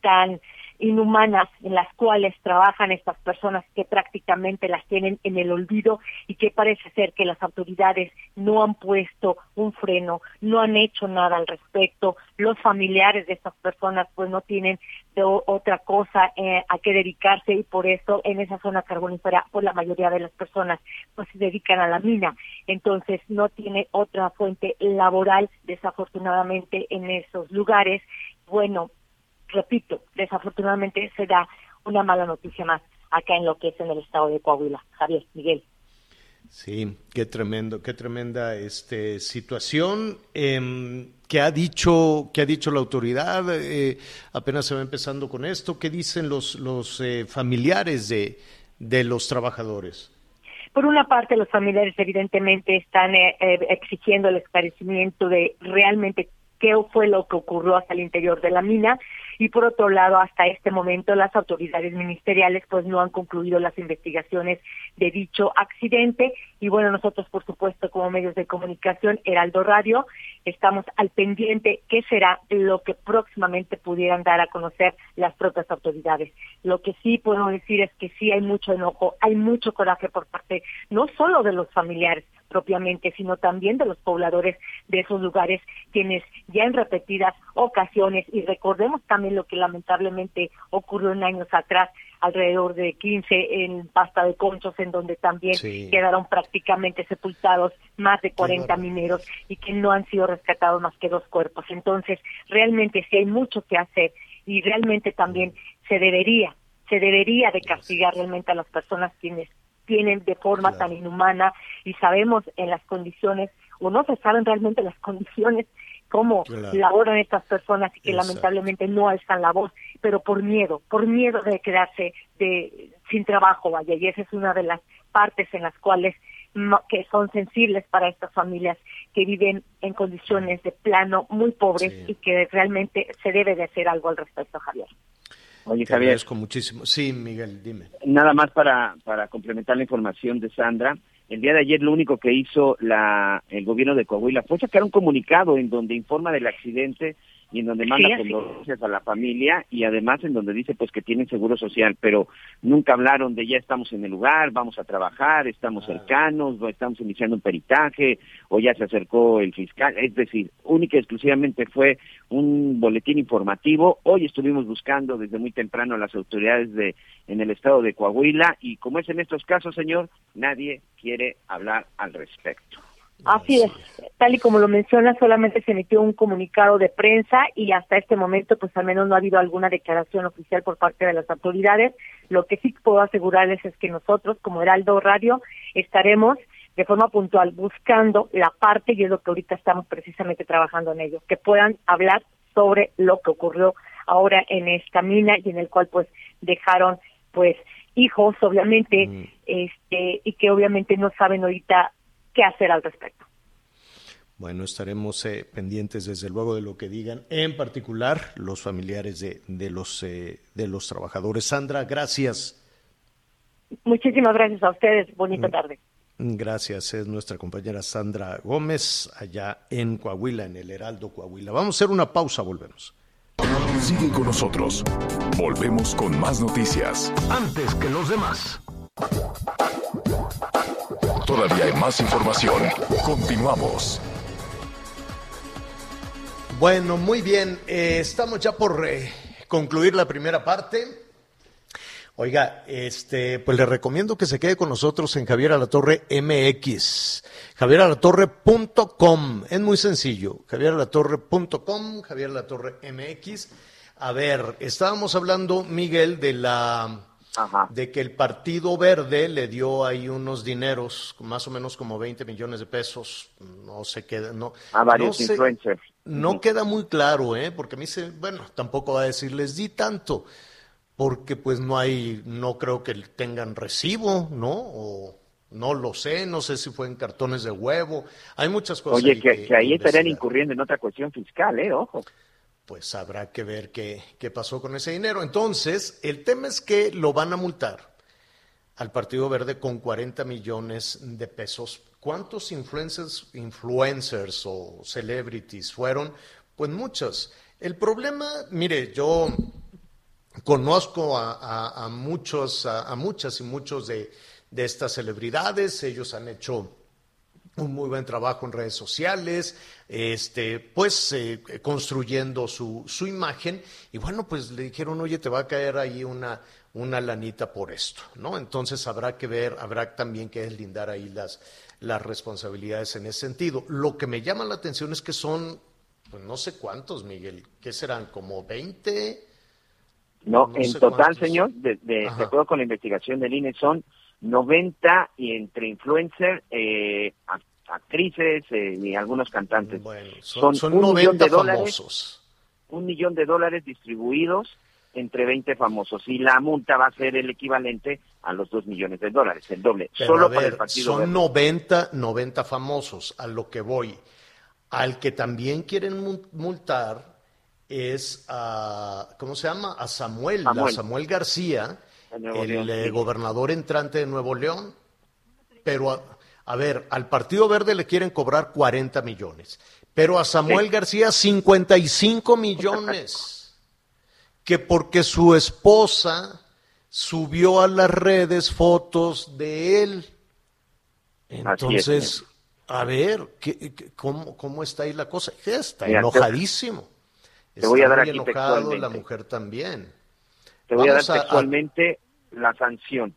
tan inhumanas en las cuales trabajan estas personas que prácticamente las tienen en el olvido y que parece ser que las autoridades no han puesto un freno, no han hecho nada al respecto. Los familiares de estas personas pues no tienen de otra cosa eh, a qué dedicarse y por eso en esa zona carbonífera pues la mayoría de las personas pues se dedican a la mina. Entonces no tiene otra fuente laboral desafortunadamente en esos lugares. Bueno, repito, desafortunadamente se da una mala noticia más acá en lo que es en el estado de Coahuila. Javier, Miguel. Sí, qué tremendo, qué tremenda este, situación. Eh, ¿Qué ha dicho, qué ha dicho la autoridad? Eh, apenas se va empezando con esto. ¿Qué dicen los, los eh, familiares de, de los trabajadores? Por una parte, los familiares evidentemente están eh, eh, exigiendo el esclarecimiento de realmente qué fue lo que ocurrió hasta el interior de la mina y por otro lado, hasta este momento las autoridades ministeriales pues no han concluido las investigaciones de dicho accidente y bueno, nosotros por supuesto como medios de comunicación, Heraldo Radio, estamos al pendiente qué será lo que próximamente pudieran dar a conocer las propias autoridades. Lo que sí puedo decir es que sí hay mucho enojo, hay mucho coraje por parte no solo de los familiares, propiamente, sino también de los pobladores de esos lugares, quienes ya en repetidas ocasiones, y recordemos también lo que lamentablemente ocurrió en años atrás, alrededor de 15 en Pasta de Conchos, en donde también Sí. quedaron prácticamente sepultados más de 40 mineros y que no han sido rescatados más que dos cuerpos. Entonces, realmente sí hay mucho que hacer y realmente también se debería, se debería de castigar realmente a las personas quienes tienen de forma tan inhumana y sabemos en las condiciones o no se saben realmente las condiciones cómo Claro. laboran estas personas y que Exacto. lamentablemente no alzan la voz, pero por miedo, por miedo de quedarse de sin trabajo, vaya, y esa es una de las partes en las cuales que son sensibles para estas familias que viven en condiciones de plano muy pobres y que realmente se debe de hacer algo al respecto, Javier. Oye, Te Javier, agradezco muchísimo. Sí, Miguel, dime. nada más para, para complementar la información de Sandra. El día de ayer lo único que hizo la, el gobierno de Coahuila fue sacar un comunicado en donde informa del accidente y en donde manda Sí, condolencias a la familia y además en donde dice pues que tienen seguro social, pero nunca hablaron de ya estamos en el lugar, vamos a trabajar, estamos cercanos, o estamos iniciando un peritaje o ya se acercó el fiscal, es decir, única y exclusivamente fue un boletín informativo. Hoy estuvimos buscando desde muy temprano a las autoridades de en el estado de Coahuila y como es en estos casos, señor, nadie quiere hablar al respecto. Así es, tal y como lo menciona, solamente se emitió un comunicado de prensa y hasta este momento, pues al menos no ha habido alguna declaración oficial por parte de las autoridades. Lo que sí puedo asegurarles es que nosotros, como Heraldo Radio, estaremos de forma puntual buscando la parte, y es lo que ahorita estamos precisamente trabajando en ello, que puedan hablar sobre lo que ocurrió ahora en esta mina y en el cual pues dejaron pues hijos obviamente este y que obviamente no saben ahorita qué hacer al respecto. Bueno, estaremos eh, pendientes desde luego de lo que digan, en particular los familiares de, de los, eh, de los trabajadores. Sandra, gracias. Muchísimas gracias a ustedes. Bonita tarde. Gracias, es nuestra compañera Sandra Gómez, allá en Coahuila, en el Heraldo Coahuila. Vamos a hacer una pausa, volvemos. Sigue con nosotros. Volvemos con más noticias. Antes que los demás. Todavía hay más información. Continuamos. Bueno, muy bien, eh, estamos ya por eh, concluir la primera parte. Oiga, este, pues le recomiendo que se quede con nosotros en Javier Alatorre MX, javieralatorre.com, es muy sencillo, javieralatorre.com, Javier Alatorre MX. A ver, estábamos hablando, Miguel, de la de que el Partido Verde le dio ahí unos dineros, más o menos como 20 millones de pesos, no sé qué, no, A varios no influencers. no queda muy claro, ¿eh? Porque a mí se, bueno, tampoco va a decir les di tanto, porque pues no hay, no creo que tengan recibo, ¿no? O no lo sé, no sé si fue en cartones de huevo, hay muchas cosas. Oye, que, que ahí estarían incurriendo en otra cuestión fiscal, ¿eh? Ojo. Pues habrá que ver qué, qué pasó con ese dinero. Entonces, el tema es que lo van a multar al Partido Verde con 40 millones de pesos. ¿Cuántos influencers, influencers o celebrities fueron? Pues muchos. El problema, mire, yo conozco a, a- a muchos, a, a muchas y muchos de, de estas celebridades. Ellos han hecho un muy buen trabajo en redes sociales, este, pues eh, construyendo su, su imagen y bueno, pues le dijeron, oye, te va a caer ahí una, una lanita por esto, ¿no? Entonces habrá que ver, habrá también que deslindar ahí las, las responsabilidades en ese sentido. Lo que me llama la atención es que son, pues no sé cuántos, Miguel, ¿qué serán? ¿Como 20? No, No en total, cuántos. señor, de, de, acuerdo con la investigación del INE, son 90 y entre influencers, eh, actrices eh, y algunos cantantes. son- son un 90 millón de dólares, famosos. Un millón de dólares distribuidos entre 20 famosos y la multa va a ser el equivalente a los 2 millones de dólares, el doble, Pero, solo a para el partido son Verde. 90, 90 famosos, a lo que voy. Al que también quieren mu- multar es a, ¿cómo se llama? A Samuel, Samuel. a Samuel García, el León, eh, sí. gobernador entrante de Nuevo León. Pero, a, a ver, al Partido Verde le quieren cobrar 40 millones, pero a Samuel Sí. García 55 millones que porque su esposa subió a las redes fotos de él. Entonces, A ver, ¿qué, qué- cómo, ¿cómo está ahí la cosa? Está Mira, enojadísimo. te voy a Está dar muy aquí enojado, la mujer también. Te voy a dar Vamos a- a- textualmente la sanción.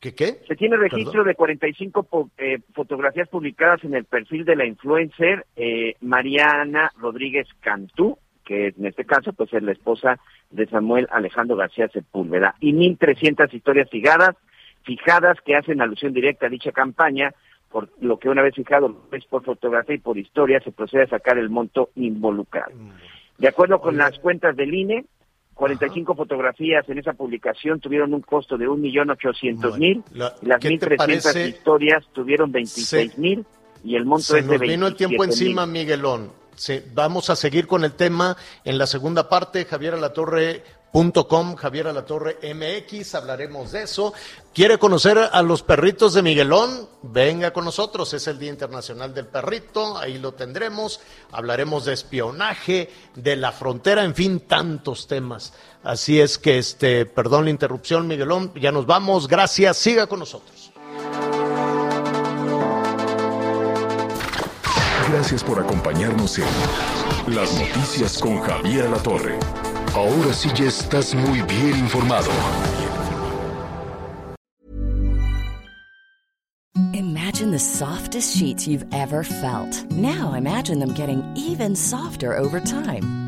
¿Qué qué? Se tiene registro Perdón. de 45 po- eh, fotografías publicadas en el perfil de la influencer eh, Mariana Rodríguez Cantú, que en este caso pues es la esposa de Samuel Alejandro García Sepúlveda, y 1.300 historias fijadas, fijadas que hacen alusión directa a dicha campaña, por lo que una vez fijado es por fotografía y por historia se procede a sacar el monto involucrado. De acuerdo con las cuentas del INE, 45 fotografías en esa publicación tuvieron un costo de 1.800.000 la- y las ¿qué te 1.300 parece? historias tuvieron 26.000 y el monto Se es de nos vino el tiempo 27,000. encima, Miguelón. Se- vamos a seguir con el tema en la segunda parte, javieralatorre.com, Javier Alatorre MX, hablaremos de eso. ¿Quiere conocer a los perritos de Miguelón? Venga con nosotros, es el Día Internacional del Perrito, ahí lo tendremos. Hablaremos de espionaje, de la frontera, en fin, tantos temas. Así es que, este, perdón la interrupción, Miguelón, ya nos vamos, gracias, siga con nosotros. Gracias por acompañarnos en Las Noticias con Javier La Torre. Ahora sí ya estás muy bien informado. Imagine the softest sheets you've ever felt. Now imagine them getting even softer over time.